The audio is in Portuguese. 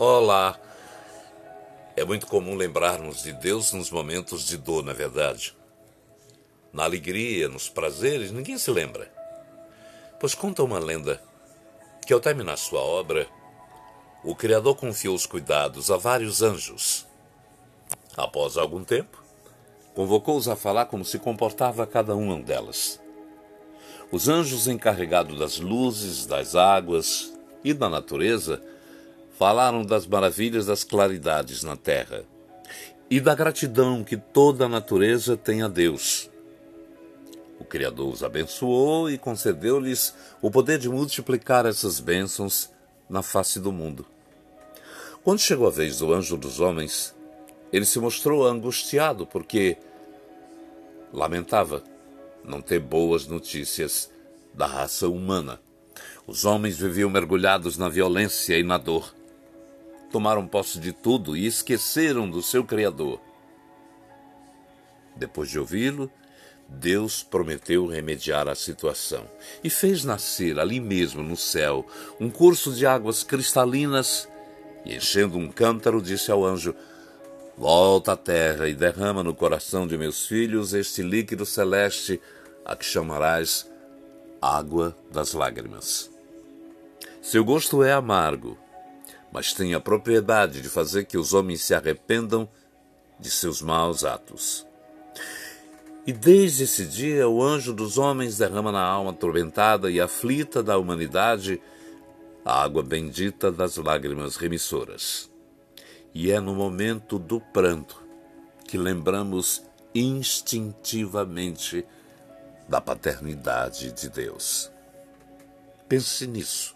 Olá! É muito comum lembrarmos de Deus nos momentos de dor, na é verdade. Na alegria, nos prazeres, ninguém se lembra. Pois conta uma lenda que, ao terminar sua obra, o Criador confiou os cuidados a vários anjos. Após algum tempo, convocou-os a falar como se comportava cada uma delas. Os anjos encarregados das luzes, das águas e da natureza falaram das maravilhas das claridades na terra e da gratidão que toda a natureza tem a Deus. O Criador os abençoou e concedeu-lhes o poder de multiplicar essas bênçãos na face do mundo. Quando chegou a vez do anjo dos homens, ele se mostrou angustiado porque lamentava não ter boas notícias da raça humana. Os homens viviam mergulhados na violência e na dor tomaram posse de tudo e esqueceram do seu Criador. Depois de ouvi-lo, Deus prometeu remediar a situação e fez nascer ali mesmo no céu um curso de águas cristalinas e, enchendo um cântaro, disse ao anjo: Volta à terra e derrama no coração de meus filhos este líquido celeste, a que chamarás água das lágrimas. Seu gosto é amargo mas tem a propriedade de fazer que os homens se arrependam de seus maus atos. E desde esse dia o anjo dos homens derrama na alma atormentada e aflita da humanidade a água bendita das lágrimas remissoras. E é no momento do pranto que lembramos instintivamente da paternidade de Deus. Pense nisso